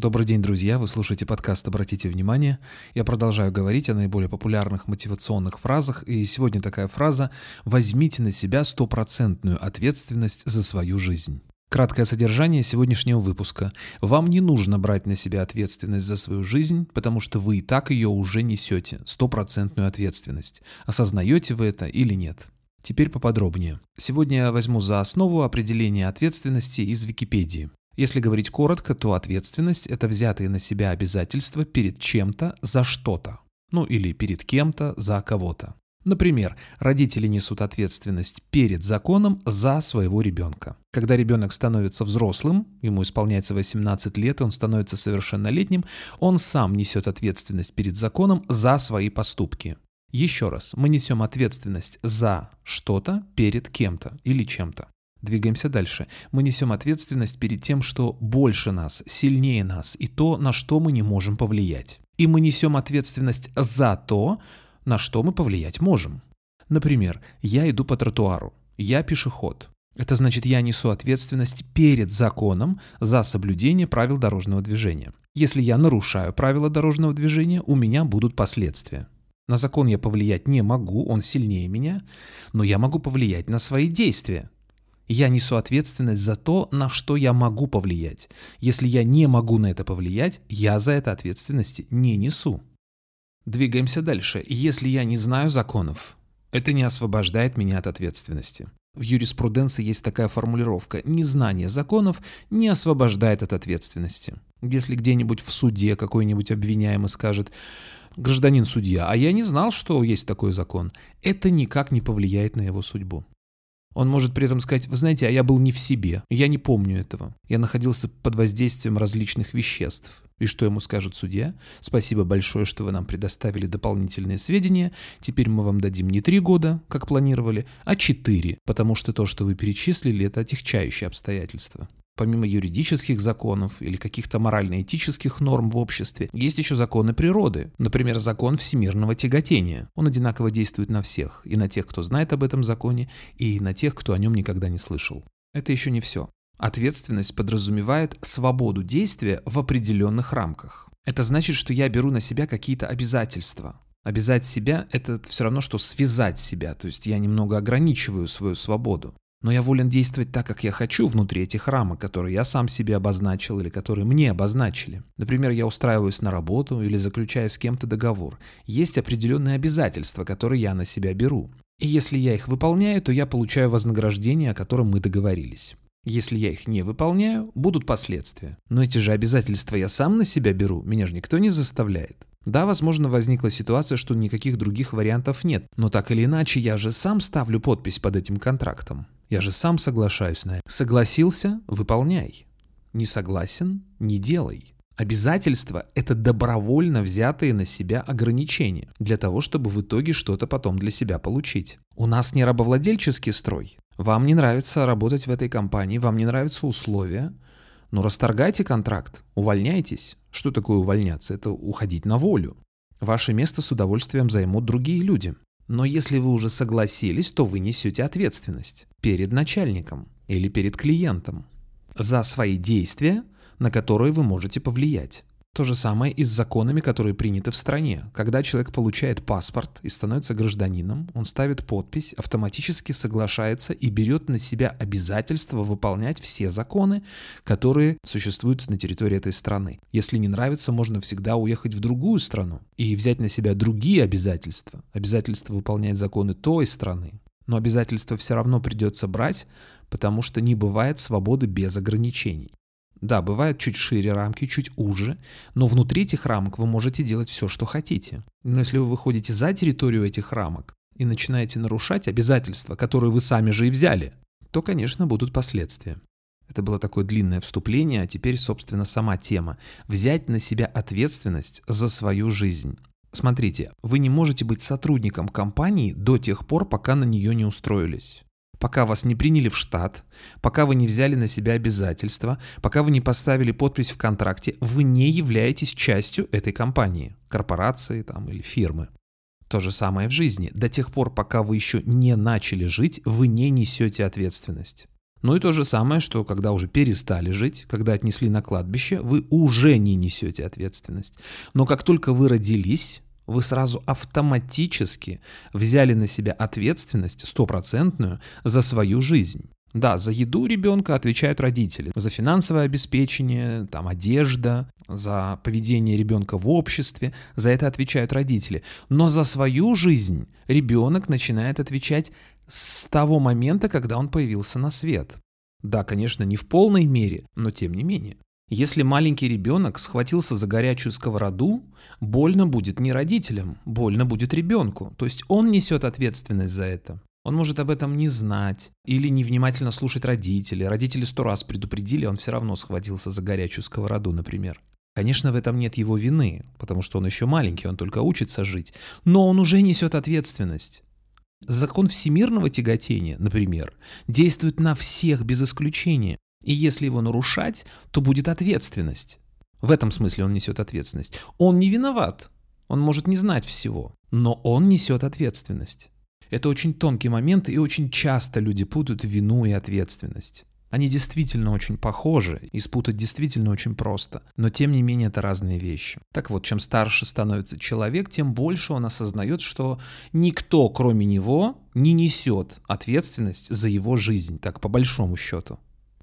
Добрый день, друзья! Вы слушаете подкаст «Обратите внимание». Я продолжаю говорить о наиболее популярных мотивационных фразах, и сегодня такая фраза «Возьмите на себя стопроцентную ответственность за свою жизнь». Краткое содержание сегодняшнего выпуска. Вам не нужно брать на себя ответственность за свою жизнь, потому что вы и так ее уже несете, стопроцентную ответственность. Осознаете вы это или нет? Теперь поподробнее. Сегодня я возьму за основу определение ответственности из Википедии. Если говорить коротко, то ответственность – это взятые на себя обязательства перед чем-то за что-то. Ну или перед кем-то за кого-то. Например, родители несут ответственность перед законом за своего ребенка. Когда ребенок становится взрослым, ему исполняется 18 лет, он становится совершеннолетним, он сам несет ответственность перед законом за свои поступки. Еще раз, мы несем ответственность за что-то перед кем-то или чем-то. Двигаемся дальше. Мы несем ответственность перед тем, что больше нас, сильнее нас, и то, на что мы не можем повлиять. И мы несем ответственность за то, на что мы повлиять можем. Например, я иду по тротуару, я пешеход. Это значит, я несу ответственность перед законом за соблюдение правил дорожного движения. Если я нарушаю правила дорожного движения, у меня будут последствия. На закон я повлиять не могу, он сильнее меня, но я могу повлиять на свои действия. Я несу ответственность за то, на что я могу повлиять. Если я не могу на это повлиять, я за это ответственности не несу. Двигаемся дальше. Если я не знаю законов, это не освобождает меня от ответственности. В юриспруденции есть такая формулировка «незнание законов не освобождает от ответственности». Если где-нибудь в суде какой-нибудь обвиняемый скажет «гражданин судья, а я не знал, что есть такой закон», это никак не повлияет на его судьбу. Он может при этом сказать, вы знаете, а я был не в себе, я не помню этого. Я находился под воздействием различных веществ. И что ему скажет судья? Спасибо большое, что вы нам предоставили дополнительные сведения. Теперь мы вам дадим не три года, как планировали, а четыре, потому что то, что вы перечислили, это отягчающие обстоятельства помимо юридических законов или каких-то морально-этических норм в обществе, есть еще законы природы. Например, закон всемирного тяготения. Он одинаково действует на всех, и на тех, кто знает об этом законе, и на тех, кто о нем никогда не слышал. Это еще не все. Ответственность подразумевает свободу действия в определенных рамках. Это значит, что я беру на себя какие-то обязательства. Обязать себя – это все равно, что связать себя, то есть я немного ограничиваю свою свободу. Но я волен действовать так, как я хочу внутри этих рамок, которые я сам себе обозначил или которые мне обозначили. Например, я устраиваюсь на работу или заключаю с кем-то договор. Есть определенные обязательства, которые я на себя беру. И если я их выполняю, то я получаю вознаграждение, о котором мы договорились. Если я их не выполняю, будут последствия. Но эти же обязательства я сам на себя беру, меня же никто не заставляет. Да, возможно, возникла ситуация, что никаких других вариантов нет, но так или иначе я же сам ставлю подпись под этим контрактом. Я же сам соглашаюсь на это. Согласился – выполняй. Не согласен – не делай. Обязательства – это добровольно взятые на себя ограничения для того, чтобы в итоге что-то потом для себя получить. У нас не рабовладельческий строй. Вам не нравится работать в этой компании, вам не нравятся условия – но расторгайте контракт, увольняйтесь. Что такое увольняться? Это уходить на волю. Ваше место с удовольствием займут другие люди. Но если вы уже согласились, то вы несете ответственность перед начальником или перед клиентом за свои действия, на которые вы можете повлиять. То же самое и с законами, которые приняты в стране. Когда человек получает паспорт и становится гражданином, он ставит подпись, автоматически соглашается и берет на себя обязательство выполнять все законы, которые существуют на территории этой страны. Если не нравится, можно всегда уехать в другую страну и взять на себя другие обязательства. Обязательство выполнять законы той страны. Но обязательства все равно придется брать, потому что не бывает свободы без ограничений. Да, бывают чуть шире рамки, чуть уже, но внутри этих рамок вы можете делать все, что хотите. Но если вы выходите за территорию этих рамок и начинаете нарушать обязательства, которые вы сами же и взяли, то, конечно, будут последствия. Это было такое длинное вступление, а теперь, собственно, сама тема. Взять на себя ответственность за свою жизнь. Смотрите, вы не можете быть сотрудником компании до тех пор, пока на нее не устроились пока вас не приняли в штат, пока вы не взяли на себя обязательства, пока вы не поставили подпись в контракте, вы не являетесь частью этой компании, корпорации там, или фирмы. То же самое в жизни. До тех пор, пока вы еще не начали жить, вы не несете ответственность. Ну и то же самое, что когда уже перестали жить, когда отнесли на кладбище, вы уже не несете ответственность. Но как только вы родились, вы сразу автоматически взяли на себя ответственность стопроцентную за свою жизнь. Да, за еду ребенка отвечают родители, за финансовое обеспечение, там, одежда, за поведение ребенка в обществе, за это отвечают родители. Но за свою жизнь ребенок начинает отвечать с того момента, когда он появился на свет. Да, конечно, не в полной мере, но тем не менее. Если маленький ребенок схватился за горячую сковороду, больно будет не родителям, больно будет ребенку. То есть он несет ответственность за это. Он может об этом не знать или невнимательно слушать родителей. Родители сто раз предупредили, он все равно схватился за горячую сковороду, например. Конечно, в этом нет его вины, потому что он еще маленький, он только учится жить. Но он уже несет ответственность. Закон всемирного тяготения, например, действует на всех без исключения. И если его нарушать, то будет ответственность. В этом смысле он несет ответственность. Он не виноват. Он может не знать всего, но он несет ответственность. Это очень тонкий момент, и очень часто люди путают вину и ответственность. Они действительно очень похожи, и спутать действительно очень просто, но тем не менее это разные вещи. Так вот, чем старше становится человек, тем больше он осознает, что никто, кроме него, не несет ответственность за его жизнь, так по большому счету.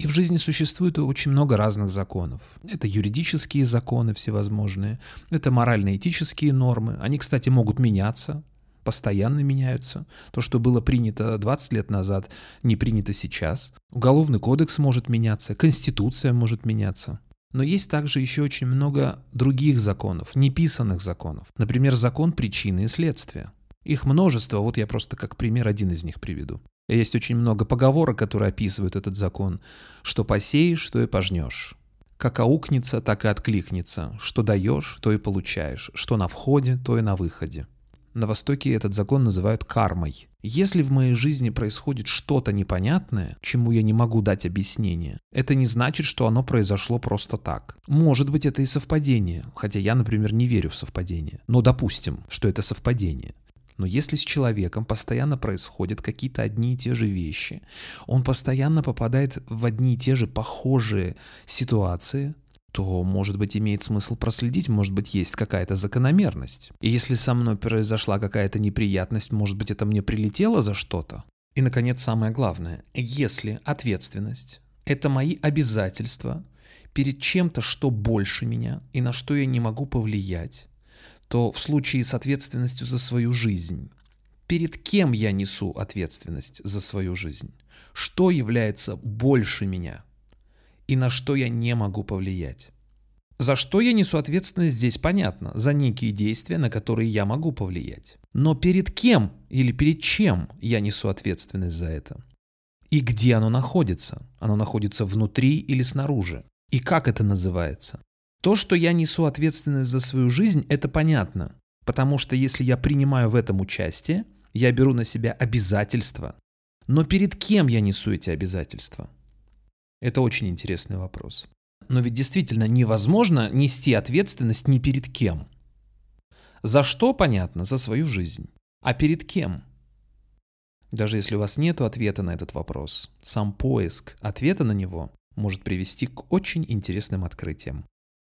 И в жизни существует очень много разных законов. Это юридические законы всевозможные, это морально-этические нормы. Они, кстати, могут меняться, постоянно меняются. То, что было принято 20 лет назад, не принято сейчас. Уголовный кодекс может меняться, конституция может меняться. Но есть также еще очень много других законов, неписанных законов. Например, закон причины и следствия. Их множество, вот я просто как пример один из них приведу. Есть очень много поговорок, которые описывают этот закон. Что посеешь, то и пожнешь. Как аукнется, так и откликнется. Что даешь, то и получаешь. Что на входе, то и на выходе. На Востоке этот закон называют кармой. Если в моей жизни происходит что-то непонятное, чему я не могу дать объяснение, это не значит, что оно произошло просто так. Может быть, это и совпадение, хотя я, например, не верю в совпадение. Но допустим, что это совпадение. Но если с человеком постоянно происходят какие-то одни и те же вещи, он постоянно попадает в одни и те же похожие ситуации, то, может быть, имеет смысл проследить, может быть, есть какая-то закономерность. И если со мной произошла какая-то неприятность, может быть, это мне прилетело за что-то. И, наконец, самое главное, если ответственность – это мои обязательства перед чем-то, что больше меня и на что я не могу повлиять, то в случае с ответственностью за свою жизнь, перед кем я несу ответственность за свою жизнь? Что является больше меня? И на что я не могу повлиять? За что я несу ответственность, здесь понятно. За некие действия, на которые я могу повлиять. Но перед кем или перед чем я несу ответственность за это? И где оно находится? Оно находится внутри или снаружи? И как это называется? То, что я несу ответственность за свою жизнь, это понятно. Потому что если я принимаю в этом участие, я беру на себя обязательства. Но перед кем я несу эти обязательства? Это очень интересный вопрос. Но ведь действительно невозможно нести ответственность ни перед кем. За что, понятно, за свою жизнь. А перед кем? Даже если у вас нет ответа на этот вопрос, сам поиск ответа на него может привести к очень интересным открытиям.